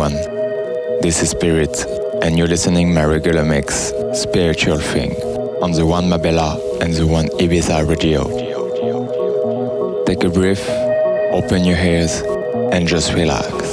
Everyone, this is Spirit, and you're listening my regular mix, Spiritual Thing, on the one Marbella and the one Ibiza Radio. Take a breath, open your ears, and just relax.